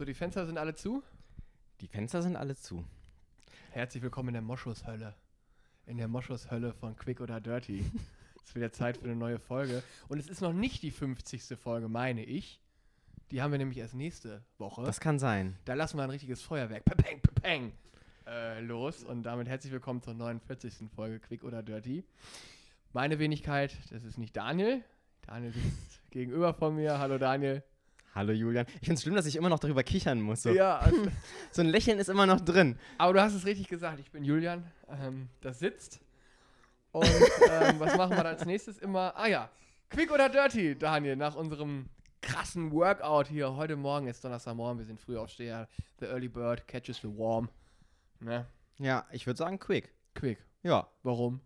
So, die Fenster sind alle zu. Die Fenster sind alle zu. Herzlich willkommen in der Moschushölle. In der Moschushölle von Quick oder Dirty. es ist wieder Zeit für eine neue Folge. Und es ist noch nicht die 50. Folge, meine ich. Die haben wir nämlich erst nächste Woche. Das kann sein. da lassen wir ein richtiges Feuerwerk. Pepeng, pepeng. Äh, los. Und damit herzlich willkommen zur 49. Folge Quick oder Dirty. Meine Wenigkeit, das ist nicht Daniel. Daniel sitzt gegenüber von mir. Hallo Daniel. Hallo Julian. Ich finde es schlimm, dass ich immer noch darüber kichern muss. So, Ja, also, so ein Lächeln ist immer noch drin. Aber du hast es richtig gesagt. Ich bin Julian. Ähm, das sitzt. Und ähm, was machen wir als nächstes immer? Ah ja, Quick oder Dirty, Daniel, nach unserem krassen Workout hier. Heute Morgen ist Donnerstagmorgen, wir sind früh aufsteher. The early bird catches the worm. Ne? Ja, ich würde sagen quick. Quick. Ja, Warum?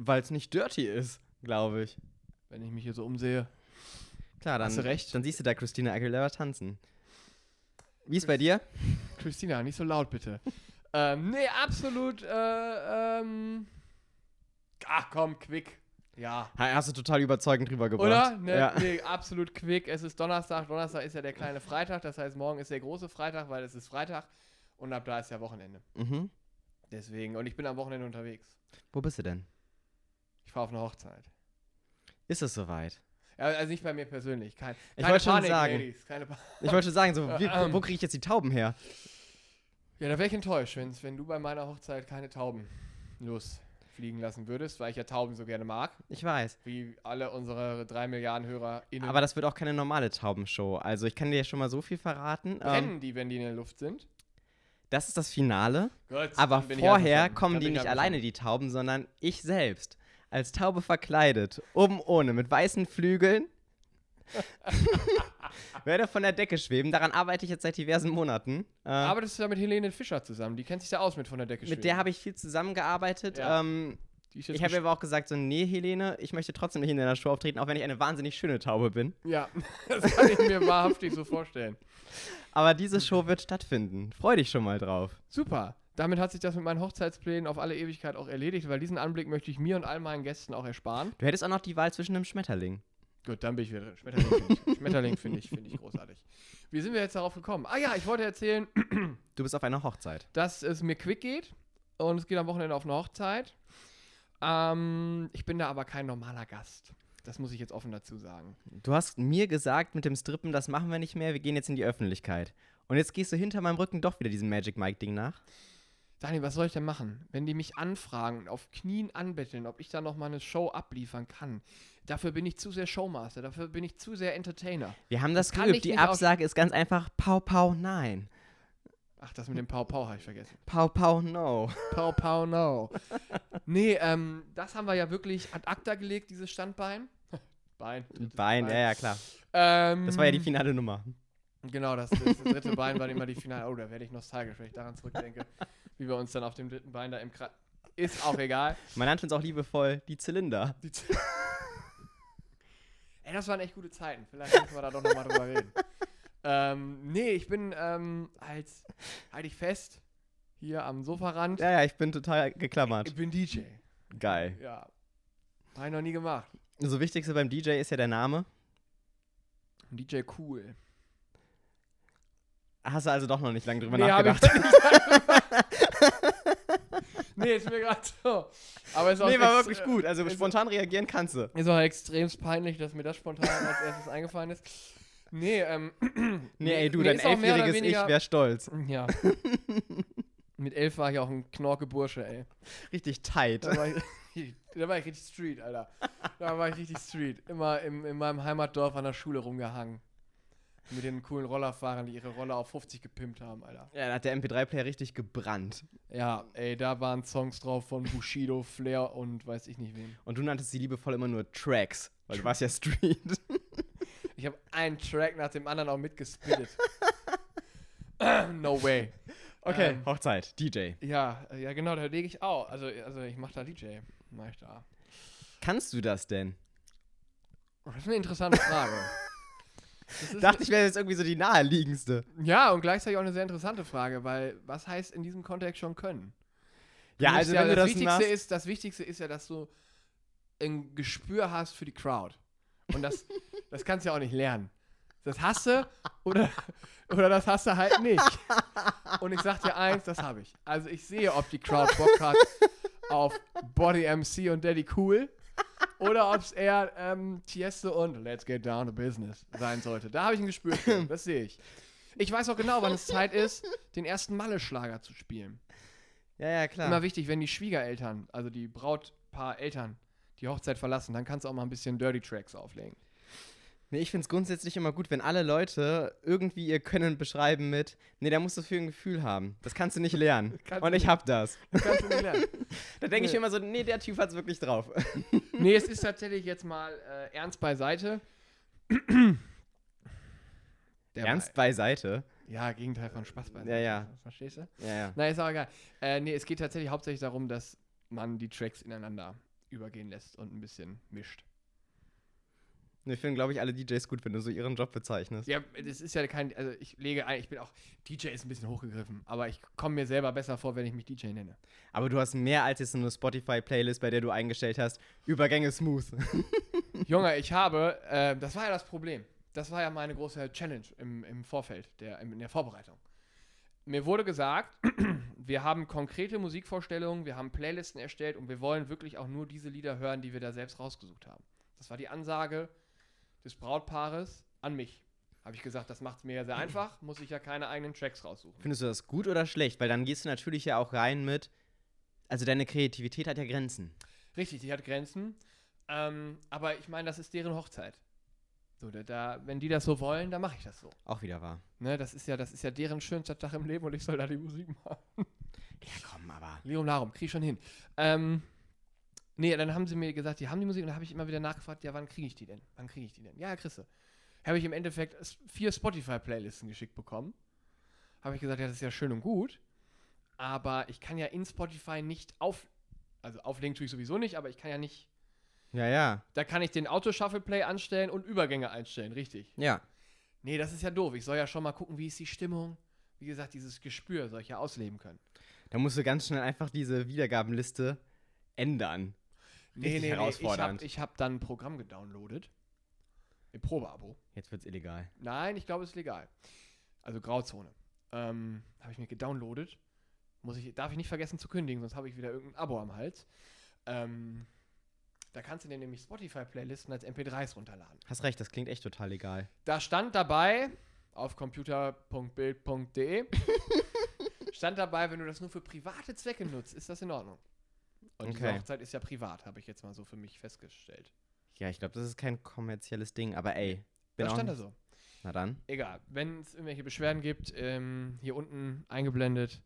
weil es nicht dirty ist, glaube ich. Wenn ich mich hier so umsehe. Klar, dann, Hast du recht. dann siehst du da Christina Aguilera tanzen. Wie ist bei dir? Christina, nicht so laut bitte. ähm, nee, absolut. Äh, ähm, ach komm, Quick. Ja. Ha, Hast du total überzeugend rübergebracht. Oder? Ne, Ja. Nee, absolut quick. Es ist Donnerstag. Donnerstag ist ja der kleine Freitag. Das heißt, morgen ist der große Freitag, weil es ist Freitag. Und ab da ist ja Wochenende. Mhm. Deswegen. Und ich bin am Wochenende unterwegs. Wo bist du denn? Ich fahre auf eine Hochzeit. Ist es soweit? Ja, also nicht bei mir persönlich. Kein, Ich keine wollte schon Panik, sagen. Ladies. Ich wollte schon sagen, so, wie, Ähm. wo kriege ich jetzt die Tauben her? ja, da wäre ich enttäuscht, wenn's, wenn du bei meiner Hochzeit keine Tauben losfliegen lassen würdest, weil ich ja Tauben so gerne mag. Ich weiß. Wie alle unsere drei Milliarden HörerInnen. Aber das wird auch keine normale Taubenshow. Also ich kann dir schon mal so viel verraten. Ähm, brennen die, wenn die in der Luft sind. das ist das Finale. Gut, Aber vorher kommen Dann die nicht alleine, die Tauben, sondern ich selbst. Als Taube verkleidet, oben ohne, mit weißen Flügeln. werde von der Decke schweben. Daran arbeite ich jetzt seit diversen Monaten. Äh, Arbeitest du da mit Helene Fischer zusammen? Die kennt sich da aus mit von der Decke mit der habe ich viel zusammengearbeitet. Ja. Ähm, ich habe aber auch gesagt, so, nee, Helene, ich möchte trotzdem nicht in deiner Show auftreten, auch wenn ich eine wahnsinnig schöne Taube bin. Ja, das kann ich mir wahrhaftig so vorstellen. Aber diese Show wird stattfinden. Freu dich schon mal drauf. Super. Damit hat sich das mit meinen Hochzeitsplänen auf alle Ewigkeit auch erledigt, weil diesen Anblick möchte ich mir und all meinen Gästen auch ersparen. Du hättest auch noch die Wahl zwischen einem Schmetterling. Gut, dann bin ich wieder drin. Schmetterling finde ich, Schmetterling finde ich, finde ich großartig. Wie sind wir jetzt darauf gekommen? Ah ja, ich wollte erzählen, Du bist auf einer Hochzeit. dass es mir quick geht und es geht am Wochenende auf eine Hochzeit. Ähm, ich bin da aber kein normaler Gast. Das muss ich jetzt offen dazu sagen. Du hast mir gesagt, mit dem Strippen, das machen wir nicht mehr, wir gehen jetzt in die Öffentlichkeit. Und jetzt gehst du hinter meinem Rücken doch wieder diesem Magic Mike-Ding nach. Daniel, was soll ich denn machen? Wenn die mich anfragen und auf Knien anbetteln, ob ich da noch mal eine Show abliefern kann. Dafür bin ich zu sehr Showmaster, dafür bin ich zu sehr Entertainer. Wir haben das, Das geübt. Die Absage ist ganz einfach Pau Pau Nein. Ach, das mit dem Pau Pau habe ich vergessen. Pau Pau No. Pau Pau no. nee, ähm, das haben wir ja wirklich ad acta gelegt, dieses Standbein. Bein. drittes Bein, ja, ja, klar. Ähm, Das war ja die finale Nummer. Genau, das, das dritte Bein war immer die Finale. Oh, da werde ich nostalgisch, wenn ich daran zurückdenke, wie wir uns dann auf dem dritten Bein da im Kreis. Ist auch egal. Man nannte uns auch liebevoll die Zylinder. Die Z- Ey, das waren echt gute Zeiten. Vielleicht müssen wir da doch nochmal drüber reden. Ähm, nee, ich bin ähm, als, halt ich fest, hier am Sofarand. Ja, ja, ich bin total geklammert. Ich bin DJ. Geil. Ja. Habe ich noch nie gemacht. So wichtigste beim DJ ist ja der Name. DJ cool. Hast du also doch noch nicht lange drüber nee, ich nachgedacht. nee, ist mir gerade so. Aber ist auch Nee, war wirklich gut. Also ist- spontan reagieren kannst du. Ist auch extrem peinlich, dass mir das spontan als erstes eingefallen ist. Nee, ähm. Nee, ey, du, dein elfjähriges Ich weniger- wäre stolz. Ja. Mit elf war ich auch ein knorke Bursche, ey. Richtig tight. Da war ich, da war ich richtig Street, Alter. Da war ich richtig Street. Immer im, in meinem Heimatdorf an der Schule rumgehangen. Mit den coolen Rollerfahrern, die ihre Roller auf 50 gepimpt haben, Alter. Ja, da hat der MP3-Player richtig gebrannt. Ja, ey, da waren Songs drauf von Bushido, Flair und weiß ich nicht wem. Und du nanntest sie liebevoll immer nur Tracks, weil du warst ja Street. Ich habe einen Track nach dem anderen auch mitgespittet. no way. Okay, Ähm, Hochzeit, DJ. Ja, ja genau, da lege ich auch. Also, also ich mache da DJ. Mach ich da. Kannst du das denn? Das ist eine interessante Frage. Dachte ich, wäre jetzt irgendwie so die naheliegendste. Ja, und gleichzeitig auch eine sehr interessante Frage, weil was heißt in diesem Kontext schon können? Ja, also wenn du das das Wichtigste machst, ist, das Wichtigste ist ja, dass du ein Gespür hast für die Crowd. Und das, das kannst du ja auch nicht lernen. Das hast du oder, oder das hast du halt nicht. Und ich sag dir eins, das habe ich. Also ich sehe, ob die Crowd Bock hat auf Body MC und Daddy Cool oder ob es eher ähm, Tiesto und Let's Get Down to Business sein sollte. Da habe ich ein Gespür für. Das sehe ich. Ich weiß auch genau, wann es Zeit ist, den ersten Malle-Schlager zu spielen. Ja, ja, klar. Immer wichtig, wenn die Schwiegereltern, also die Brautpaar-Eltern, die Hochzeit verlassen, dann kannst du auch mal ein bisschen Dirty Tracks auflegen. Nee, ich finde es grundsätzlich immer gut, wenn alle Leute irgendwie ihr Können beschreiben mit, nee, da musst du für ein Gefühl haben. Das kannst du nicht lernen. Kannst Und ich hab das. Das kannst du nicht lernen. Da denke ich Nee. mir immer so, nee, der Typ hat's wirklich drauf. nee, es ist tatsächlich jetzt mal äh, ernst beiseite. Der Ernst beiseite. Ja, Gegenteil von Spaß beiseite. Ja, ja. Verstehst du? Ja, ja. Na, ist auch egal. Äh, nee, es geht tatsächlich hauptsächlich darum, dass man die Tracks ineinander übergehen lässt und ein bisschen mischt. Wir finden, glaube ich, alle DJs gut, wenn du so ihren Job bezeichnest. Ja, das ist ja kein, also ich lege ein, ich bin auch, DJ ist ein bisschen hochgegriffen, aber ich komme mir selber besser vor, wenn ich mich DJ nenne. Aber du hast mehr als jetzt eine Spotify-Playlist, bei der du eingestellt hast, Übergänge smooth. Junge, ich habe, äh, das war ja das Problem. Das war ja meine große Challenge im, im Vorfeld, der, in der Vorbereitung. Mir wurde gesagt, wir haben konkrete Musikvorstellungen, wir haben Playlisten erstellt und wir wollen wirklich auch nur diese Lieder hören, die wir da selbst rausgesucht haben. Das war die Ansage des Brautpaares an mich. Habe ich gesagt, das macht es mir ja sehr einfach, muss ich ja keine eigenen Tracks raussuchen. Findest du das gut oder schlecht? Weil dann gehst du natürlich ja auch rein mit, also deine Kreativität hat ja Grenzen. Richtig, die hat Grenzen. Ähm, aber ich meine, das ist deren Hochzeit. So, da, da, wenn die das so wollen, dann mache ich das so. Auch wieder wahr. Ne, das ist ja, das ist ja deren schönster Tag im Leben und ich soll da die Musik machen. Ja, komm, aber. Lirum Larum, krieg schon hin. Ähm, nee, dann haben sie mir gesagt, die haben die Musik und dann habe ich immer wieder nachgefragt, ja, wann kriege ich die denn? Wann kriege ich die denn? Ja, kriegst du. Habe ich im Endeffekt vier Spotify-Playlisten geschickt bekommen. Habe ich gesagt, ja, das ist ja schön und gut, aber ich kann ja in Spotify nicht auf, also auflegen tue ich sowieso nicht, aber ich kann ja nicht, Ja, ja. da kann ich den Auto-Shuffle-Play anstellen und Übergänge einstellen, richtig. Ja. Nee, das ist ja doof. Ich soll ja schon mal gucken, wie ist die Stimmung. Wie gesagt, dieses Gespür soll ich ja ausleben können. Da musst du ganz schnell einfach diese Wiedergabenliste ändern. Richtig Ich herausfordernd. habe ich hab dann ein Programm gedownloadet. Im Probeabo. Jetzt wird's illegal. Nein, ich glaube, es ist legal. Also Grauzone. Ähm, habe ich mir gedownloadet. Muss ich, darf ich nicht vergessen zu kündigen, sonst habe ich wieder irgendein Abo am Hals. Ähm, da kannst du dir nämlich Spotify-Playlisten als MP3s runterladen. Hast recht, das klingt echt total legal. Da stand dabei, auf computer.bild.de, stand dabei, wenn du das nur für private Zwecke nutzt, ist das in Ordnung. Und Okay. Hochzeit ist ja privat, habe ich jetzt mal so für mich festgestellt. Ja, ich glaube, das ist kein kommerzielles Ding, aber ey. Bin Da auch stand da so. Na dann. Egal, wenn es irgendwelche Beschwerden gibt, ähm, hier unten eingeblendet,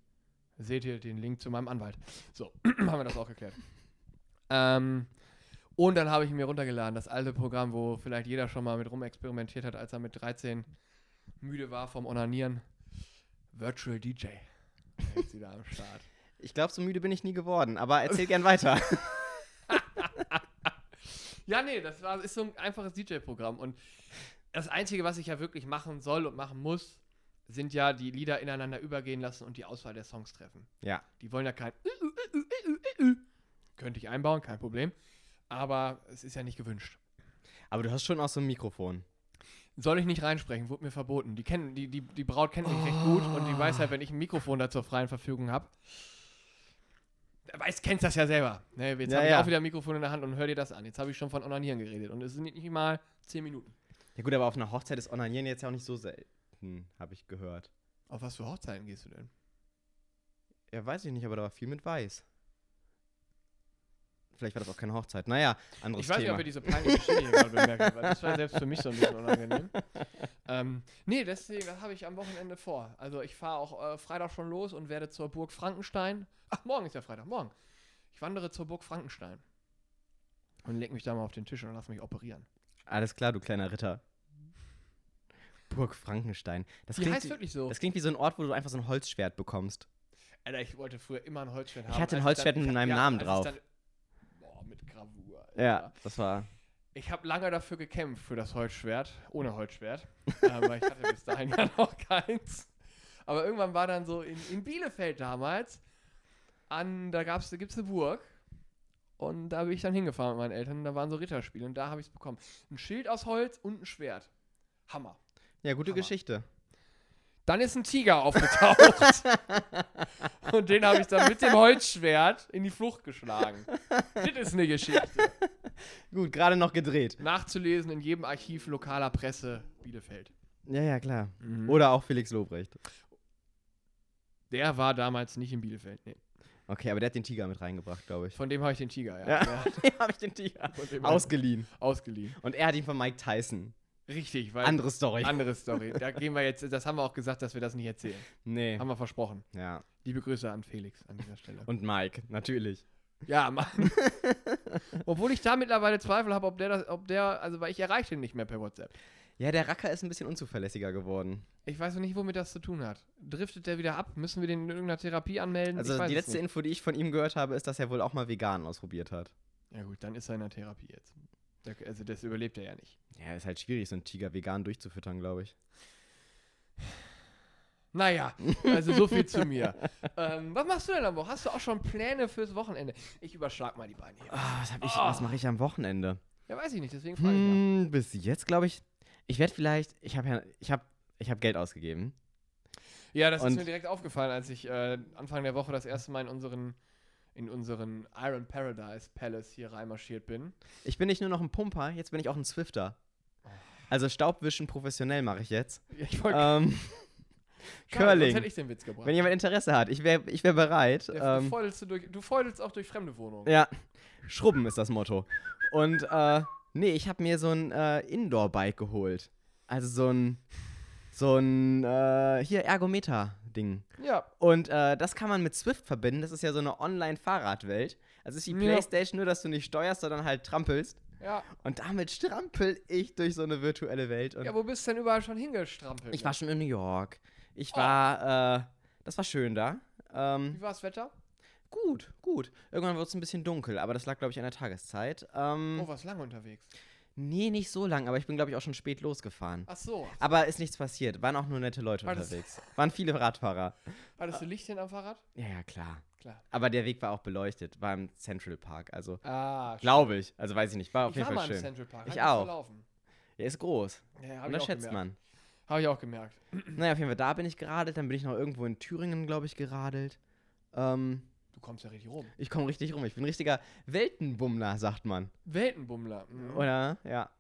seht ihr den Link zu meinem Anwalt. So, haben wir das auch geklärt. Ähm, und dann habe ich mir runtergeladen, das alte Programm, wo vielleicht jeder schon mal mit rumexperimentiert hat, als er mit 13 müde war vom Onanieren. Virtual DJ. Jetzt wieder am Start. Ich glaube, so müde bin ich nie geworden, aber erzähl gern weiter. Ja, nee, das war, ist so ein einfaches DJ-Programm. Und das Einzige, was ich ja wirklich machen soll und machen muss, sind ja die Lieder ineinander übergehen lassen und die Auswahl der Songs treffen. ja. Die wollen ja kein Könnte ich einbauen, kein Problem. Aber es ist ja nicht gewünscht. Aber du hast schon auch so ein Mikrofon. Soll ich nicht reinsprechen, wurde mir verboten. Die, kennen, die, die, die Braut kennt mich recht gut und die weiß halt, wenn ich ein Mikrofon da zur freien Verfügung habe. Weiß, kennst das ja selber. Ne, jetzt Ja, habe ich ja. auch wieder ein Mikrofon in der Hand und hör dir das an. Jetzt habe ich schon von Onanieren geredet und es sind nicht mal 10 Minuten. Ja gut, aber auf einer Hochzeit ist Onanieren jetzt ja auch nicht so selten, habe ich gehört. Auf was für Hochzeiten gehst du denn? Ja, weiß ich nicht, aber da war viel mit Weiß. Vielleicht war das auch keine Hochzeit. Naja, anderes Ich weiß nicht, Thema. ob ihr diese peinliche hier gerade bemerkt, weil das war selbst für mich so ein bisschen unangenehm. ähm, nee, deswegen, das habe ich am Wochenende vor. Also ich fahre auch äh, Freitag schon los und werde zur Burg Frankenstein. Ach, morgen ist ja Freitag, morgen. Ich wandere zur Burg Frankenstein. Und leg mich da mal auf den Tisch und lass mich operieren. Alles klar, du kleiner Ritter. Burg Frankenstein. Das Die klingt, heißt wirklich so. das klingt wie so ein Ort, wo du einfach so ein Holzschwert bekommst. Alter, ich wollte früher immer ein Holzschwert Ich haben. hatte ein Als Holzschwert mit ich- meinem Namen als ich drauf. Dann, boah, mit Gravur. Ja, Alter. das war. Ich habe lange dafür gekämpft, für das Holzschwert, ohne Holzschwert. aber ich hatte bis dahin ja noch keins. Aber irgendwann war dann so in, in Bielefeld damals, an, da gab's, da gibt's eine Burg. Und da bin ich dann hingefahren mit meinen Eltern. Da waren so Ritterspiele und da habe ich es bekommen. Ein Schild aus Holz und ein Schwert. Hammer. Ja, gute Hammer. Geschichte. Dann ist ein Tiger aufgetaucht. und den habe ich dann mit dem Holzschwert in die Flucht geschlagen. das ist eine Geschichte. Gut, gerade noch gedreht. Nachzulesen in jedem Archiv lokaler Presse Bielefeld. Ja, ja, klar. Mhm. Oder auch Felix Lobrecht. Der war damals nicht in Bielefeld. Nee. Okay, aber der hat den Tiger mit reingebracht, glaube ich. Von dem habe ich den Tiger, ja. Ja. ja. Dem habe ich den Tiger Von ausgeliehen. ausgeliehen. Und er hat ihn von Mike Tyson. Richtig, weil. Andere Story. Andere Story. Da gehen wir jetzt, das haben wir auch gesagt, dass wir das nicht erzählen. nee. Haben wir versprochen. Ja. Liebe Grüße an Felix an dieser Stelle. Und Mike, natürlich. Ja, Mann. Obwohl ich da mittlerweile Zweifel habe, ob der das, ob der, also weil ich erreiche ihn nicht mehr per WhatsApp. Ja, der Racker ist ein bisschen unzuverlässiger geworden. Ich weiß noch nicht, womit das zu tun hat. Driftet der wieder ab? Müssen wir den in irgendeiner Therapie anmelden? Also die letzte. Info, die ich von ihm gehört habe, ist, dass er wohl auch mal vegan ausprobiert hat. Ja gut, dann ist er in der Therapie jetzt. Also das überlebt er ja nicht. Ja, ist halt schwierig, so einen Tiger vegan durchzufüttern, glaube ich. Naja, also so viel zu mir. Ähm, was machst du denn am Wochenende? Hast du auch schon Pläne fürs Wochenende? Ich überschlag mal die Beine hier. Ah, was Ah. was mache ich am Wochenende? Ja, weiß ich nicht, deswegen frage ich. Hm, bis jetzt glaube ich, ich werde vielleicht, ich habe ja, ich habe, ich habe Geld ausgegeben. Ja, das ist Und- mir direkt aufgefallen, als ich äh, Anfang der Woche das erste Mal in unseren, in unseren Iron Paradise Palace hier reinmarschiert bin. Ich bin nicht nur noch ein Pumper, jetzt bin ich auch ein Swifter. Also Staubwischen professionell mache ich jetzt. Ich wollte Ähm, Curling. hätte ich den Witz gebracht. Wenn jemand Interesse hat, ich wäre ich wär bereit. Der, du, Ähm, feudelst du, durch, du feudelst auch durch fremde Wohnungen. ja, Schrubben ist das Motto. Und äh, nee, ich habe mir so ein äh, Indoor-Bike geholt. Also so ein, so ein, äh, hier Ergometer-Ding. Ja, Und äh, das kann man mit Swift verbinden. Das ist ja so eine Online-Fahrradwelt. Also ist die Ja. Playstation, nur dass du nicht steuerst, sondern halt trampelst. ja. Und damit strampel ich durch so eine virtuelle Welt. Und Ja, wo bist du denn überall schon hingestrampelt? ich war schon in New York. Ich Oh. war, äh, das war schön da. Ähm, Wie war das Wetter? gut, gut. Irgendwann wird es ein bisschen dunkel, aber das lag, glaube ich, an der Tageszeit. Ähm, Oh, warst lange unterwegs. Nee, nicht so lang, aber ich bin, glaube ich, auch schon spät losgefahren. Ach so. Aber ist nichts passiert. Waren auch nur nette Leute War das- unterwegs. Waren viele Radfahrer. Hattest du Licht hin am Fahrrad? Ja, ja, klar. Klar. Aber der Weg war auch beleuchtet. War im Central Park. Also, Ah, glaube ich. Also, weiß ich nicht. War auf ich jeden war Fall mal im schön. Central Park. Ich hat mich auch. Verlaufen. Der ist groß. Ja, hab Und ich das auch schätzt gemerkt. man. Habe ich auch gemerkt. Naja, auf jeden Fall, da bin ich geradelt. Dann bin ich noch irgendwo in Thüringen, glaube ich, geradelt. Ähm, kommst ja richtig rum. ich komme richtig rum. Ich bin ein richtiger Weltenbummler, sagt man. Weltenbummler. Mhm. Oder? Ja.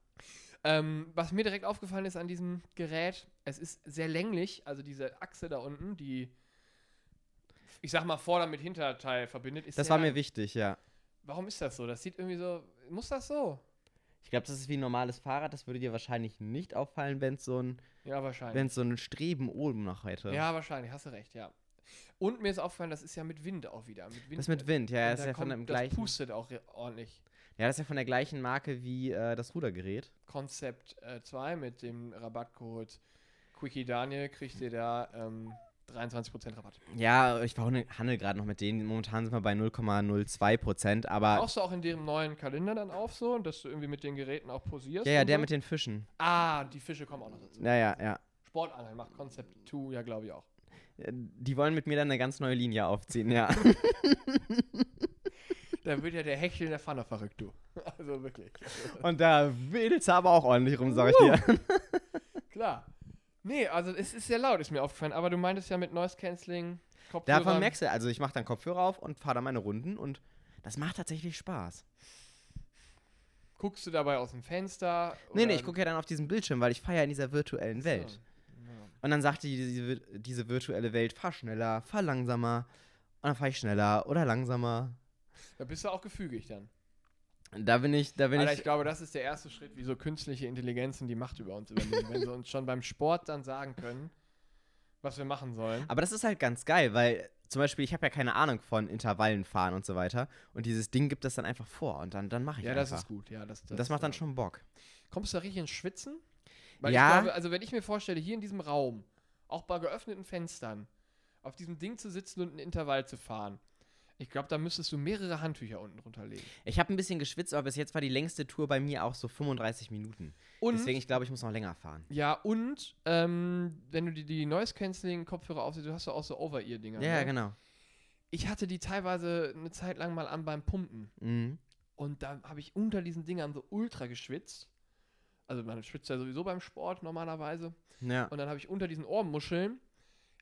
Ähm, was mir direkt aufgefallen ist an diesem Gerät, es ist sehr länglich, also diese Achse da unten, die, ich sag mal, Vorder- mit Hinterteil verbindet, ist Das war mir wichtig, ja. Warum ist das so? Das sieht irgendwie so, muss das so? Ich glaube, das ist wie ein normales Fahrrad. Das würde dir wahrscheinlich nicht auffallen, wenn es so ein, Ja, wahrscheinlich. wenn es so ein Streben oben noch hätte. Ja, wahrscheinlich, hast du recht, ja. Und mir ist aufgefallen, das ist ja mit Wind auch wieder. Mit Wind Das mit Wind, ja, das ist ja von kommt- dem Das gleichen. pustet auch ordentlich. Ja, das ist ja von der gleichen Marke wie äh, das Rudergerät. Konzept 2 mit dem Rabattcode Quickie Daniel kriegt ihr da ähm, 23% Rabatt. Ja, ich handel gerade noch mit denen. Momentan sind wir bei 0,02 Prozent, aber. Brauchst du auch in deren neuen Kalender dann auf so, dass du irgendwie mit den Geräten auch posierst? ja, ja, der so? mit den Fischen. Ah, die Fische kommen auch noch dazu. Ja, ja, ja. Sportangeln macht Konzept 2 ja, glaube ich, auch. Die wollen mit mir dann eine ganz neue Linie aufziehen, ja. Da wird ja der Hechel in der Pfanne verrückt, du. Also wirklich. Und da wedelt's aber auch ordentlich rum, sag ich dir. Klar. Nee, also es ist sehr laut, ist mir aufgefallen. Aber du meintest ja mit Noise Cancelling, Kopfhörer. Davon merkst du, also ich mache dann Kopfhörer auf und fahre dann meine Runden und das macht tatsächlich Spaß. Guckst du dabei aus dem Fenster? Nee, nee, ich gucke ja dann auf diesen Bildschirm, weil ich fahre ja in dieser virtuellen Welt. So. Ja. Und dann sagt die, diese, diese virtuelle Welt, fahr schneller, fahr langsamer. Und dann fahre ich schneller oder langsamer. Da bist du auch gefügig dann. Da bin ich, da bin Alter, ich. ich glaube, das ist der erste Schritt, wie so künstliche Intelligenzen die Macht über uns übernehmen. wenn sie uns schon beim Sport dann sagen können, was wir machen sollen. Aber das ist halt ganz geil, weil zum Beispiel, ich habe ja keine Ahnung von Intervallen fahren und so weiter. Und dieses Ding gibt das dann einfach vor und dann, dann mache ich Ja, das einfach. ist gut. Ja, das, Und das macht dann äh, schon Bock. Kommst du da richtig ins Schwitzen? Weil Ja. ich glaube, also wenn ich mir vorstelle, hier in diesem Raum, auch bei geöffneten Fenstern, auf diesem Ding zu sitzen und einen Intervall zu fahren, ich glaube, da müsstest du mehrere Handtücher unten drunter legen. Ich habe ein bisschen geschwitzt, aber bis jetzt war die längste Tour bei mir auch so 35 Minuten. Und, Deswegen, ich glaube, ich muss noch länger fahren. ja, und ähm, wenn du die, die Noise-Canceling-Kopfhörer aufsetzt, du hast ja auch so Over-Ear-Dinger. Ja, ja, ne? genau. Ich hatte die teilweise eine Zeit lang mal an beim Pumpen. Mhm. Und da habe ich unter diesen Dingern so ultra geschwitzt. Also man schwitzt ja sowieso beim Sport normalerweise. Ja. Und dann habe ich unter diesen Ohrmuscheln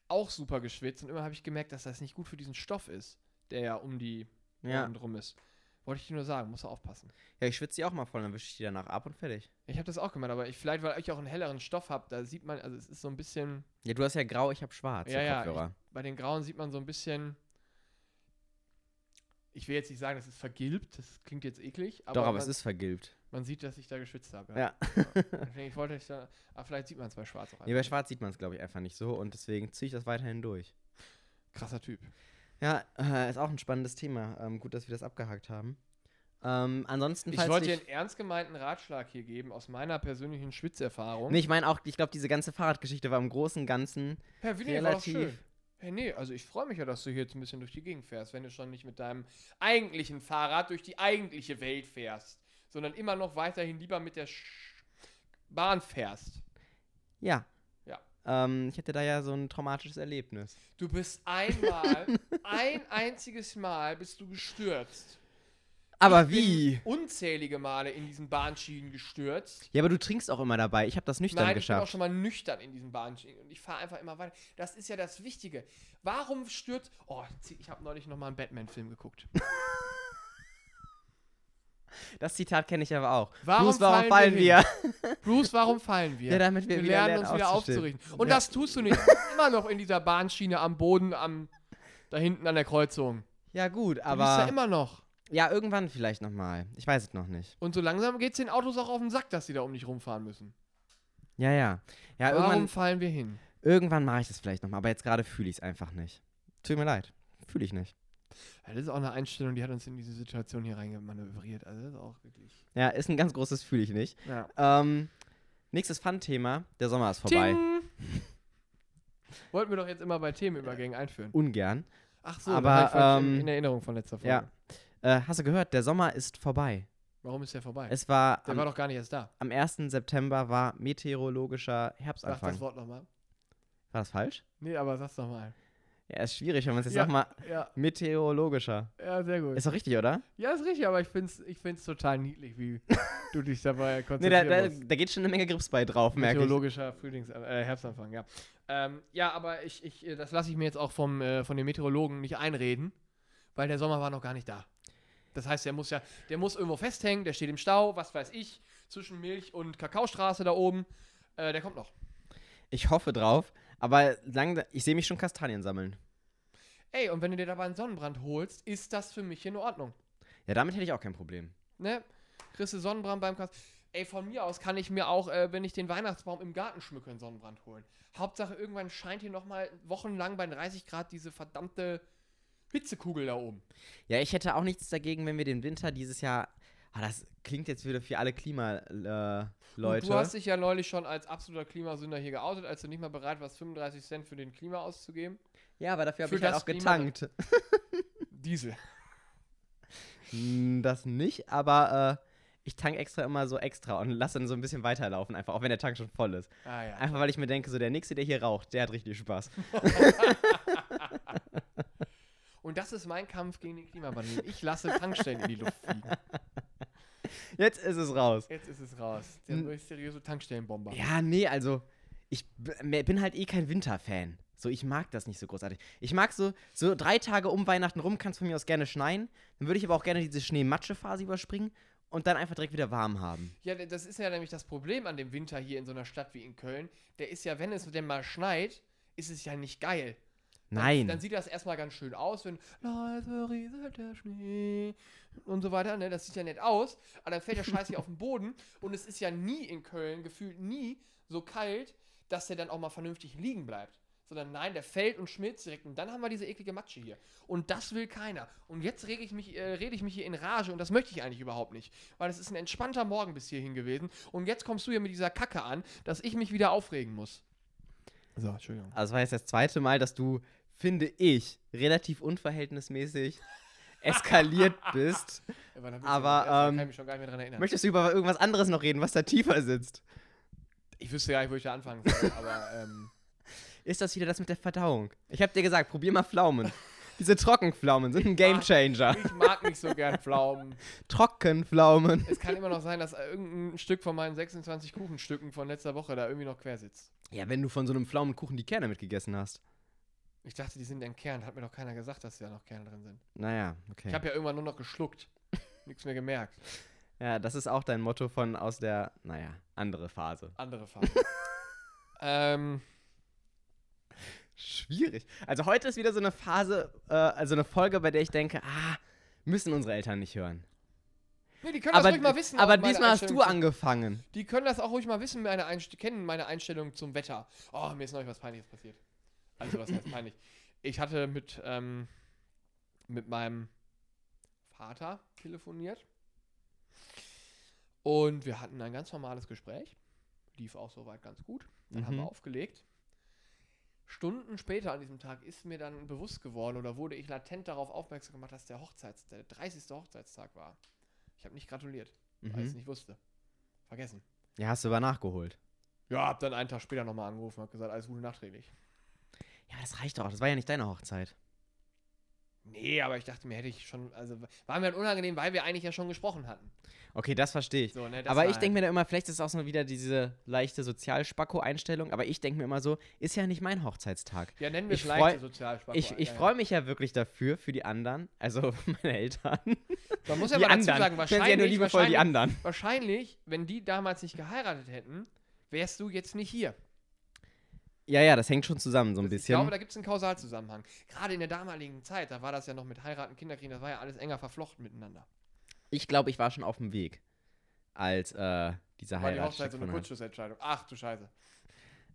auch super geschwitzt. Und immer habe ich gemerkt, dass das nicht gut für diesen Stoff ist, der ja um die Ja. Ohren drum ist. Wollte ich dir nur sagen, musst du aufpassen. ja, ich schwitze die auch mal voll, dann wische ich die danach ab und fertig. Ich habe das auch gemacht, aber ich, vielleicht, weil ich auch einen helleren Stoff habe, da sieht man, also es ist so ein bisschen, Ja, du hast ja grau, ich habe schwarz. Ja, ja, Kopfhörer. bei den Grauen sieht man so ein bisschen, ich will jetzt nicht sagen, das ist vergilbt, das klingt jetzt eklig, aber, Doch, aber es ist vergilbt. Man sieht, dass ich da geschwitzt habe. Ja. Deswegen, ich wollte ich da, aber vielleicht sieht man es bei Schwarz auch Nee, bei einfach. schwarz sieht man es, glaube ich, einfach nicht so und deswegen ziehe ich das weiterhin durch. Krasser Typ. Ja, äh, ist auch ein spannendes Thema. Ähm, gut, dass wir das abgehakt haben. Ähm, ansonsten, Ich wollte dir einen ernst gemeinten Ratschlag hier geben aus meiner persönlichen Schwitzerfahrung. Nee, ich meine auch, ich glaube, diese ganze Fahrradgeschichte war im Großen und Ganzen Herr war doch relativ. schön. Hey, nee, also ich freue mich ja, dass du hier jetzt ein bisschen durch die Gegend fährst, wenn du schon nicht mit deinem eigentlichen Fahrrad durch die eigentliche Welt fährst, sondern immer noch weiterhin lieber mit der Sch Bahn fährst. Ja. Ja. Ähm, ich hatte da ja so ein traumatisches Erlebnis. Du bist einmal, ein einziges Mal bist du gestürzt. Aber Ich wie? Unzählige Male in diesen Bahnschienen gestürzt. Ja, aber du trinkst auch immer dabei. Ich habe das nüchtern Nein, ich bin auch geschafft. schon mal nüchtern in diesen Bahnschienen und ich fahre einfach immer weiter. Das ist ja das Wichtige. Warum stürzt. Oh, ich habe neulich noch mal einen Batman-Film geguckt. Das Zitat kenne ich aber auch. Warum Bruce, warum fallen fallen wir wir? Bruce, warum fallen wir? Ja, damit wir wir wieder lernen uns wieder aufzurichten. Und Ja. das tust du nicht. Immer noch in dieser Bahnschiene am Boden, am da hinten an der Kreuzung. Ja, gut, Du bist ja aber. immer noch. Ja, irgendwann vielleicht nochmal. Ich weiß es noch nicht. Und so langsam geht es den Autos auch auf den Sack, dass sie da um dich rumfahren müssen. Ja, ja. Ja, Warum irgendwann, fallen wir hin? irgendwann mache ich das vielleicht nochmal, aber jetzt gerade fühle ich es einfach nicht. Tut mir leid. Fühle ich nicht. Das ist auch eine Einstellung, die hat uns in diese Situation hier reingemanövriert. Also das ist auch wirklich. Ja, ist ein ganz großes Fühle ich nicht. Ja. Ähm, nächstes Fun-Thema. Der Sommer ist vorbei. Ting! Wollten wir doch jetzt immer bei Themenübergängen einführen. Ungern. Ach so, Aber, ähm, in Erinnerung von letzter Folge. ja. Äh, hast du gehört? Der Sommer ist vorbei. Warum ist der vorbei? Es war der am, war doch gar nicht erst da. am 1. September war meteorologischer Sag Herbstanfang. das Wort nochmal. War das falsch? Nee, aber sag's doch mal. Ja, ist schwierig, wenn man es jetzt Ja. nochmal Ja, meteorologischer. ja, sehr gut. Ist doch richtig, oder? Ja, ist richtig, aber ich find's, ich find's total niedlich, wie du dich dabei Nee, konzentrieren da, da, da geht schon eine Menge Grips bei drauf, merke ich. Meteorologischer Frühlings äh, Herbstanfang, ja. Ähm, ja, aber ich, ich, äh, das lasse ich mir jetzt auch vom, äh, von den Meteorologen nicht einreden, weil der Sommer war noch gar nicht da. Das heißt, der muss ja, der muss irgendwo festhängen, der steht im Stau, was weiß ich, zwischen Milch und Kakaostraße da oben. Äh, der kommt noch. Ich hoffe drauf, aber lang, ich sehe mich schon Kastanien sammeln. Ey, und wenn du dir dabei einen Sonnenbrand holst, ist das für mich in Ordnung. Ja, damit hätte ich auch kein Problem. Ne? Kriegst du Sonnenbrand beim Kast. Ey, von mir aus kann ich mir auch, äh, wenn ich den Weihnachtsbaum im Garten schmücke, einen Sonnenbrand holen. Hauptsache, irgendwann scheint hier nochmal wochenlang bei 30 Grad diese verdammte Hitzekugel da oben. Ja, ich hätte auch nichts dagegen, wenn wir den Winter dieses Jahr. Ah, das klingt jetzt wieder für alle Klima-Leute. Und du hast dich ja neulich schon als absoluter Klimasünder hier geoutet, als du nicht mal bereit warst, 35 Cent für den Klima auszugeben. ja, aber dafür habe ich halt auch Klima- getankt. Diesel. Hm, Das nicht, aber äh, ich tank extra immer so extra und lasse dann so ein bisschen weiterlaufen, einfach, auch wenn der Tank schon voll ist. Ah ja. Einfach weil ich mir denke, so der Nächste, der hier raucht, der hat richtig Spaß. Und das ist mein Kampf gegen den Klimawandel. Ich lasse Tankstellen in die Luft fliegen. Jetzt ist es raus. Jetzt ist es raus. Der N- mysteriöse Tankstellenbomber. Ja, nee, also ich bin halt eh kein Winterfan. So, ich mag das nicht so großartig. Ich mag so, so drei Tage um Weihnachten rum kann es von mir aus gerne schneien. Dann würde ich aber auch gerne diese Schneematsche-Phase überspringen und dann einfach direkt wieder warm haben. Ja, das ist ja nämlich das Problem an dem Winter hier in so einer Stadt wie in Köln. Der ist ja, wenn es denn mal schneit, ist es ja nicht geil. Nein. Dann sieht das erstmal ganz schön aus, wenn leise rieselt der Schnee und so weiter. Ne? Das sieht ja nett aus, aber dann fällt der Scheiß hier auf den Boden und es ist ja nie in Köln, gefühlt nie so kalt, dass der dann auch mal vernünftig liegen bleibt. Sondern nein, der fällt und schmilzt direkt und dann haben wir diese eklige Matsche hier. Und das will keiner. Und jetzt rege ich mich, äh, rede ich mich hier in Rage und das möchte ich eigentlich überhaupt nicht. Weil es ist ein entspannter Morgen bis hierhin gewesen und jetzt kommst du hier mit dieser Kacke an, dass ich mich wieder aufregen muss. So, Entschuldigung. Also, das war jetzt das zweite Mal, dass du, finde ich, relativ unverhältnismäßig eskaliert bist. Ja, wann hab ich Aber, ähm, kann ich mich schon gar nicht mehr dran erinnern. Möchtest du über irgendwas anderes noch reden, was da tiefer sitzt? Ich wüsste gar nicht, wo ich da anfangen soll, aber ähm, Ist das wieder das mit der Verdauung? Ich habe dir gesagt, probier mal Pflaumen. Diese Trockenpflaumen sind ein Gamechanger. Ich mag nicht so gern Pflaumen. Trockenpflaumen. Es kann immer noch sein, dass irgendein Stück von meinen 26 Kuchenstücken von letzter Woche da irgendwie noch quer sitzt. Ja, wenn du von so einem Pflaumenkuchen die Kerne mitgegessen hast. Ich dachte, die sind entkernt. Hat mir doch keiner gesagt, dass da noch Kerne drin sind. Naja, okay. Ich habe ja irgendwann nur noch geschluckt. Nichts mehr gemerkt. ja, das ist auch dein Motto von aus der, naja, andere Phase. Andere Phase. ähm, Schwierig. Also heute ist wieder so eine Phase, äh, also eine Folge, bei der ich denke, ah, müssen unsere Eltern nicht hören. nee, die können Aber, das ruhig mal wissen. aber diesmal hast du angefangen. Die können das auch ruhig mal wissen, meine Einst kennen meine Einstellung zum Wetter. Oh, mir ist neulich was Peinliches passiert. Also, was heißt peinlich? Ich hatte mit, ähm, mit meinem Vater telefoniert. Und wir hatten ein ganz normales Gespräch. Lief auch soweit ganz gut. Dann haben wir Mhm. aufgelegt. Stunden später an diesem Tag ist mir dann bewusst geworden oder wurde ich latent darauf aufmerksam gemacht, dass der Hochzeits der 30. Hochzeitstag war. Ich habe nicht gratuliert, weil ich es Mhm. nicht wusste. Vergessen. Ja, hast du aber nachgeholt. Ja, hab dann einen Tag später nochmal angerufen und hab gesagt, alles Gute nachträglich. Ja, das reicht doch. auch. Das war ja nicht deine Hochzeit. Nee, aber ich dachte mir, hätte ich schon, also war mir dann unangenehm, weil wir eigentlich ja schon gesprochen hatten. Okay, das verstehe ich. So, ne, das aber ich halt- denke mir da immer, vielleicht ist es auch so wieder diese leichte Sozialspacko-Einstellung, aber ich denke mir immer so, ist ja nicht mein Hochzeitstag. Ja, nennen wir es ich leichte Sozialspannung. Ich, ich freue mich ja wirklich dafür, für die anderen, also meine Eltern. Man muss ja die mal dazu anderen. sagen, wahrscheinlich, ja nur liebevoll die wahrscheinlich, anderen. wahrscheinlich, wenn die damals nicht geheiratet hätten, wärst du jetzt nicht hier. Ja, ja, das hängt schon zusammen so ein Ich bisschen. glaube, da gibt es einen Kausalzusammenhang. Gerade in der damaligen Zeit, da war das ja noch mit Heiraten, Kinderkriegen, das war ja alles enger verflochten miteinander. Ich glaube, ich war schon auf dem Weg, als äh, dieser War die Heirat Hochzeit so eine. Kurzschlussentscheidung. Ach du Scheiße.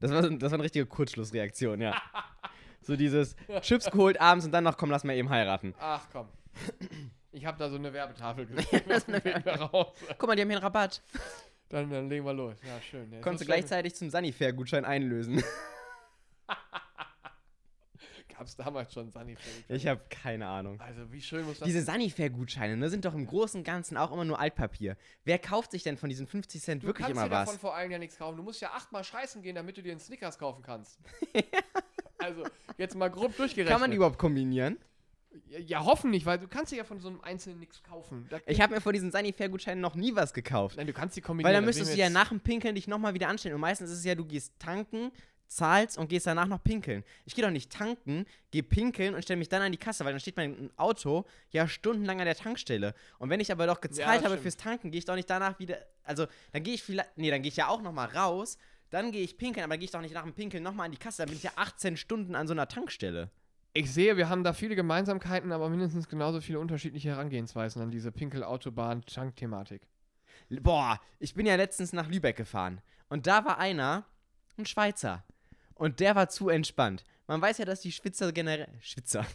Das war, das war eine richtige Kurzschlussreaktion, ja. so dieses Chips geholt abends und dann noch, komm, lass mal eben heiraten. Ach komm. Ich habe da so eine Werbetafel gesehen. Guck mal, die haben hier einen Rabatt. Dann, dann legen wir los. Ja, schön. Ja, Konntest du gleichzeitig zum Sanifair-Gutschein einlösen. Gab es damals schon Sunnyfair? Ich habe keine Ahnung. Also, wie schön muss das Diese Sanifair-Gutscheine ne, sind doch im Großen und Ganzen auch immer nur Altpapier. Wer kauft sich denn von diesen 50 Cent Du wirklich kannst immer dir davon was? vor allem ja nichts kaufen. Du musst ja achtmal scheißen gehen, damit du dir einen Snickers kaufen kannst. also, jetzt mal grob durchgerechnet. Kann man die überhaupt kombinieren? ja, ja, hoffen nicht, weil du kannst dir ja von so einem Einzelnen nichts kaufen. Da, Ich habe mir vor diesen Sanifair-Gutscheinen noch nie was gekauft. Nein, du kannst die kombinieren. Weil dann da müsstest du ja nach dem Pinkeln dich nochmal wieder anstellen. Und meistens ist es ja, du gehst tanken, zahlst und gehst danach noch pinkeln. Ich gehe doch nicht tanken, gehe pinkeln und stelle mich dann an die Kasse, weil dann steht mein Auto ja stundenlang an der Tankstelle. Und wenn ich aber doch gezahlt habe stimmt. fürs Tanken, gehe ich doch nicht danach wieder. Also, dann gehe ich vielleicht. Nee, dann gehe ich ja auch nochmal raus. Dann gehe ich pinkeln, aber dann gehe ich doch nicht nach dem Pinkeln nochmal an die Kasse. Dann bin ich ja 18 Stunden an so einer Tankstelle. Ich sehe, wir haben da viele Gemeinsamkeiten, aber mindestens genauso viele unterschiedliche Herangehensweisen an diese Pinkel-Autobahn-Tank-Thematik. Boah, ich bin ja letztens nach Lübeck gefahren. Und da war einer, ein Schweizer. Und der war zu entspannt. Man weiß ja, dass die Schwitzer generell. Schwitzer.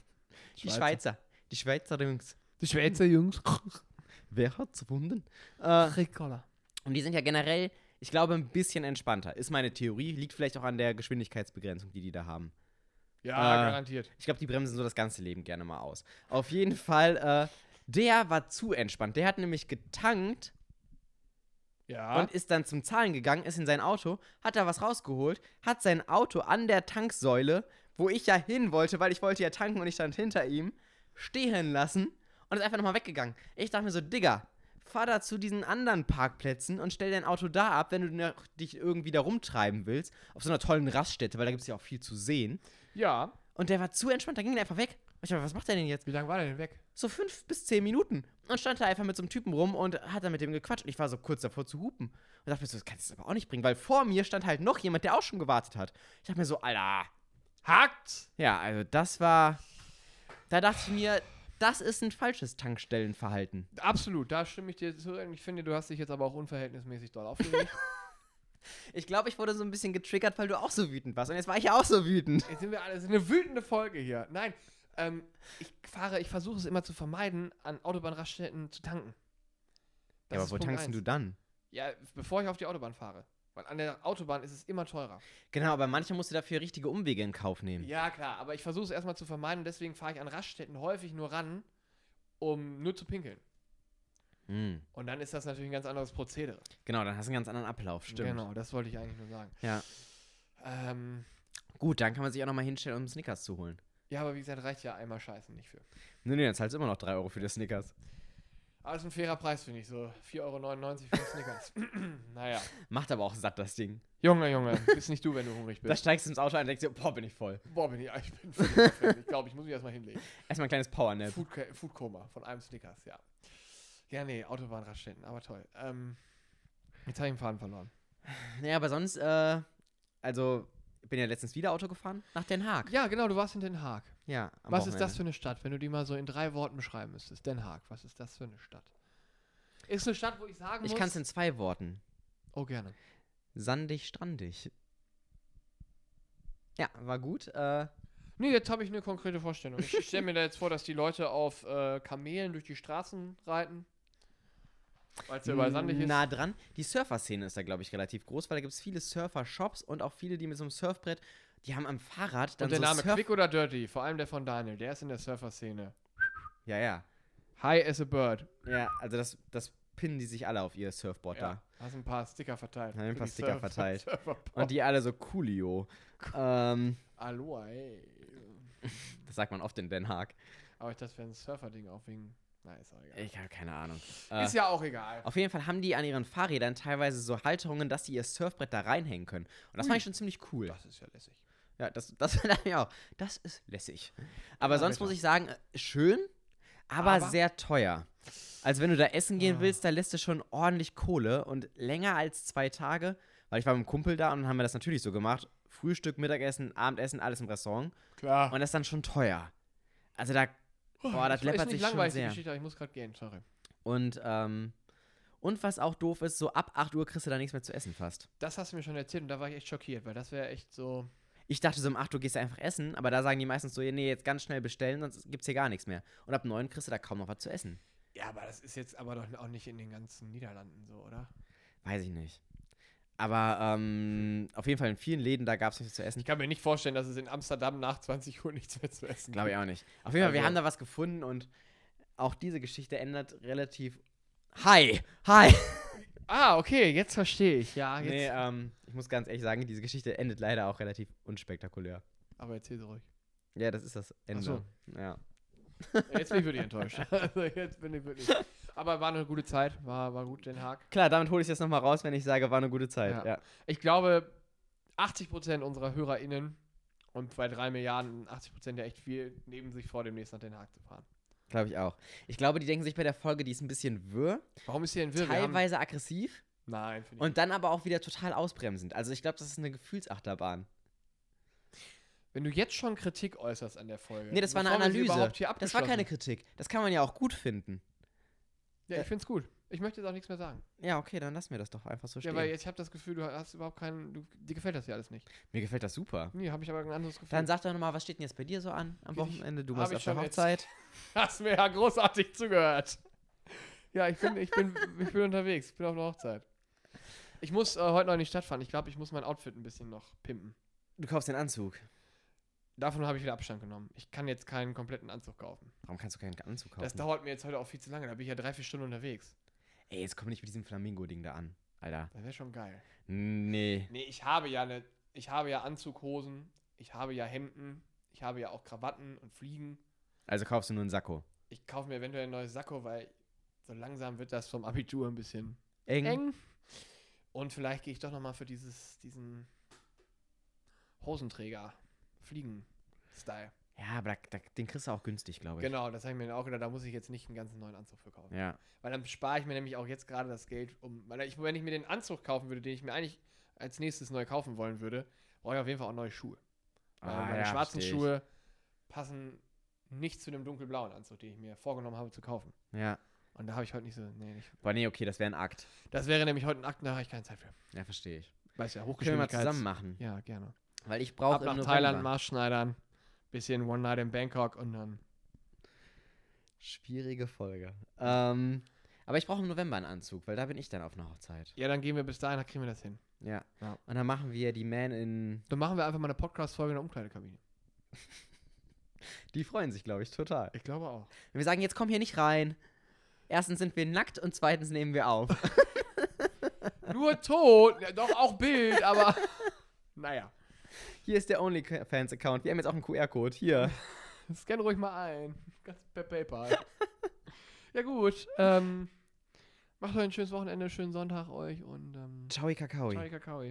Die Schweizer. Die Schweizer Jungs. Die Schweizer Jungs. Wer hat's erfunden? Äh, Ricola. und die sind ja generell, ich glaube, ein bisschen entspannter. Ist meine Theorie. Liegt vielleicht auch an der Geschwindigkeitsbegrenzung, die die da haben. Ja, Äh, garantiert. Ich glaube, die bremsen so das ganze Leben gerne mal aus. Auf jeden Fall, äh, der war zu entspannt. Der hat nämlich getankt Ja. und ist dann zum Zahlen gegangen, ist in sein Auto, hat da was rausgeholt, hat sein Auto an der Tanksäule, wo ich ja hin wollte, weil ich wollte ja tanken und ich stand hinter ihm, stehen lassen und ist einfach nochmal weggegangen. Ich dachte mir so, Digga, fahr da zu diesen anderen Parkplätzen und stell dein Auto da ab, wenn du dich irgendwie da rumtreiben willst, auf so einer tollen Raststätte, weil da gibt es ja auch viel zu sehen. ja. Und der war zu entspannt, da ging der einfach weg. Ich dachte, was macht der denn jetzt? Wie lange war der denn weg? So fünf bis zehn Minuten. Und stand da einfach mit so einem Typen rum und hat dann mit dem gequatscht. Und ich war so kurz davor zu hupen. Und dachte mir so, das kannst du aber auch nicht bringen, weil vor mir stand halt noch jemand, der auch schon gewartet hat. Ich dachte mir so, Alter. Hackt! Ja, also das war. Da dachte ich mir, das ist ein falsches Tankstellenverhalten. Absolut, da stimme ich dir zu. Ich finde, du hast dich jetzt aber auch unverhältnismäßig doll aufgeregt. Ich glaube, ich wurde so ein bisschen getriggert, weil du auch so wütend warst. Und jetzt war ich ja auch so wütend. Jetzt sind wir alle, es ist eine wütende Folge hier. Nein, ähm, ich fahre, ich versuche es immer zu vermeiden, an Autobahnraststätten zu tanken. Das ja, aber wo Punkt tankst eins. du dann? Ja, bevor ich auf die Autobahn fahre. Weil an der Autobahn ist es immer teurer. Genau, aber manchmal musst du dafür richtige Umwege in Kauf nehmen. Ja, klar, aber ich versuche es erstmal zu vermeiden. Deswegen fahre ich an Raststätten häufig nur ran, um nur zu pinkeln. Hm. Und dann ist das natürlich ein ganz anderes Prozedere. Genau, dann hast du einen ganz anderen Ablauf, stimmt. Genau, das wollte ich eigentlich nur sagen. Ja. Ähm, Gut, dann kann man sich auch nochmal hinstellen, um Snickers zu holen. Ja, aber wie gesagt, reicht ja einmal scheißen nicht für. Nee, nee, dann zahlst du immer noch 3 Euro für die Snickers. Aber das ist ein fairer Preis, finde ich. So 4,99 Euro für Snickers. naja. Macht aber auch satt, das Ding. Junge, Junge, bist nicht du, wenn du hungrig Da bist. steigst du ins Auto ein und denkst dir, boah, bin ich voll. Boah, bin ich, ich bin überfällig. Ich glaube, ich muss mich erstmal hinlegen. Erstmal ein kleines Powernap. Food, Foodkoma von einem Snickers, ja. Ja, nee, Autobahnraststätten, aber toll. Ähm, jetzt habe ich den Faden verloren. Naja, aber sonst, äh, also, bin ja letztens wieder Auto gefahren nach Den Haag. Ja, genau, du warst in Den Haag. Ja. am Was ist das Wochenende. für eine Stadt, wenn du die mal so in drei Worten beschreiben müsstest? Den Haag, was ist das für eine Stadt? Ist eine Stadt, wo ich sagen Ich muss... kann es in zwei Worten. Oh, gerne. Sandig, strandig. Ja, war gut. Äh, Nee, jetzt habe ich eine konkrete Vorstellung. Ich, ich stelle mir da jetzt vor, dass die Leute auf äh, Kamelen durch die Straßen reiten. Weil es ja überall sandig ist. nah dran. Die Surfer-Szene ist da, glaube ich, relativ groß, weil da gibt es viele Surfer-Shops und auch viele, die mit so einem Surfbrett, die haben am Fahrrad dann Und der so Name Surf Quick oder Dirty, vor allem der von Daniel, der ist in der Surfer-Szene. Ja, ja. High as a bird. Ja, also das, das pinnen die sich alle auf ihr Surfboard Ja, hast ein paar Sticker verteilt. Haben ein paar Sticker Surfer- verteilt. Da. Und die alle so coolio. ähm, Aloha, ey. das sagt man oft in Den Haag. Aber ich dachte, das wäre ein Surfer-Ding auch wegen. Na, ist auch egal. Ich habe keine Ahnung. Äh, ist ja auch egal. Auf jeden Fall haben die an ihren Fahrrädern teilweise so Halterungen, dass sie ihr Surfbrett da reinhängen können. Und das Ui. fand ich schon ziemlich cool. Das ist ja lässig. Ja, das, das dachte ich auch. Das ist lässig. Aber Ja, sonst bitte. muss ich sagen, äh, schön, aber, Aber? sehr teuer. Also wenn du da essen gehen Ah. willst, da lässt du schon ordentlich Kohle und länger als zwei Tage, weil ich war mit einem Kumpel da und dann haben wir das natürlich so gemacht. Frühstück, Mittagessen, Abendessen, alles im Restaurant. Klar. Und das ist dann schon teuer. Also da, boah, das läppert nicht sich schon sehr. Geschichte, ich muss gerade gehen, sorry. Und, ähm, und was auch doof ist, so ab 8 Uhr kriegst du da nichts mehr zu essen fast. Das hast du mir schon erzählt und da war ich echt schockiert, weil das wäre echt so. Ich dachte so um 8 Uhr gehst du einfach essen, aber da sagen die meistens so, nee, jetzt ganz schnell bestellen, sonst gibt's hier gar nichts mehr. Und ab 9 kriegst du da kaum noch was zu essen. Ja, aber das ist jetzt aber doch auch nicht in den ganzen Niederlanden so, oder? Weiß ich nicht. Aber ähm, auf jeden Fall in vielen Läden, da gab es nichts zu essen. Ich kann mir nicht vorstellen, dass es in Amsterdam nach 20 Uhr nichts mehr zu essen Glaube ich auch nicht. Auf jeden Fall, wir Also- haben da was gefunden und auch diese Geschichte ändert relativ. Hi! Hi! Ah, okay, jetzt verstehe ich. Ja, jetzt. Nee, ähm, ich muss ganz ehrlich sagen, diese Geschichte endet leider auch relativ unspektakulär. Aber erzähl sie ruhig. Ja, das ist das Ende. so. Ja. Ja, Jetzt bin ich wirklich enttäuscht. also jetzt bin ich wirklich. Aber war eine gute Zeit, war, war gut, Den Haag. Klar, damit hole ich es jetzt nochmal raus, wenn ich sage, war eine gute Zeit. Ja. Ja. Ich glaube, 80% unserer HörerInnen und bei drei Milliarden 80% ja echt viel, nehmen sich vor, demnächst nach Den Haag zu fahren. Glaube ich auch. Ich glaube, die denken sich bei der Folge, die ist ein bisschen wirr, Warum ist hier ein Wirr? Haben- teilweise aggressiv Nein, finde ich und dann aber auch wieder total ausbremsend. Also ich glaube, das ist eine Gefühlsachterbahn. Wenn du jetzt schon Kritik äußerst an der Folge. Nee, das war eine sie Analyse. Das war keine Kritik. Das kann man ja auch gut finden. Ja, ich finde es gut. Ich möchte jetzt auch nichts mehr sagen. Ja, okay, dann lass mir das doch einfach so Ja, stehen. weil ich habe das Gefühl, du hast überhaupt keinen. Du, dir gefällt das ja alles nicht. Mir gefällt das super. Nee, habe ich aber ein anderes Gefühl. Dann sag doch nochmal, was steht denn jetzt bei dir so an am Wochenende? Du warst auf der schon Hochzeit. Hast mir ja großartig zugehört. Ja, ich bin, ich bin, ich bin unterwegs. Ich bin auf einer Hochzeit. Ich muss äh, heute noch in die Stadt fahren. Ich glaube, ich muss mein Outfit ein bisschen noch pimpen. Du kaufst den Anzug. Davon habe ich wieder Abstand genommen. Ich kann jetzt keinen kompletten Anzug kaufen. Warum kannst du keinen Anzug kaufen? Das dauert mir jetzt heute auch viel zu lange. Da bin ich ja drei, vier Stunden unterwegs. Ey, jetzt komm nicht mit diesem Flamingo-Ding da an. Alter. Das wäre schon geil. Nee. Nee, ich habe ja eine, ich habe ja Anzughosen, ich habe ja Hemden, ich habe ja auch Krawatten und Fliegen. Also kaufst du nur einen Sakko. Ich kaufe mir eventuell ein neues Sakko, weil so langsam wird das vom Abitur ein bisschen Eng. eng. Und vielleicht gehe ich doch nochmal für dieses, diesen Hosenträger, Fliegen-Style. Ja, aber da, da, den kriegst du auch günstig, glaube ich. Genau, das habe ich mir auch gedacht, da muss ich jetzt nicht einen ganzen neuen Anzug für kaufen. Ja. Weil dann spare ich mir nämlich auch jetzt gerade das Geld, um, weil ich, wenn ich mir den Anzug kaufen würde, den ich mir eigentlich als nächstes neu kaufen wollen würde, brauche ich auf jeden Fall auch neue Schuhe. Weil Ah, meine ja, schwarzen. Schuhe passen nicht zu dem dunkelblauen Anzug, den ich mir vorgenommen habe zu kaufen. Ja. Und da habe ich heute nicht so, nee, nicht. Boah, nee, okay, das wäre ein Akt. Das wäre nämlich heute ein Akt, da habe ich keine Zeit für. Ja, verstehe ich. Weißt ja, Können wir mal zusammen machen. Ja, gerne. Weil ich brauche Ab nach. Thailand, Maßschneidern, bisschen One Night in Bangkok und dann. Schwierige Folge. Ähm, aber ich brauche im November einen Anzug, weil da bin ich dann auf einer Hochzeit. Ja, dann gehen wir bis dahin, dann kriegen wir das hin. Ja. Ja. Und dann machen wir die Man in. Dann machen wir einfach mal eine Podcast-Folge in der Umkleidekabine. Die freuen sich, glaube ich, total. Ich glaube auch. Wenn wir sagen, jetzt komm hier nicht rein. Erstens sind wir nackt und zweitens nehmen wir auf. Nur ja, doch auch Bild, aber naja. Hier ist der OnlyFans-Account. Wir haben jetzt auch einen QR-Code. Hier. Scan ruhig mal ein. Ganz per PayPal. ja, gut. Ähm, macht euch ein schönes Wochenende, schönen Sonntag euch und ähm, Ciao, Kakao. ciao, Kakao.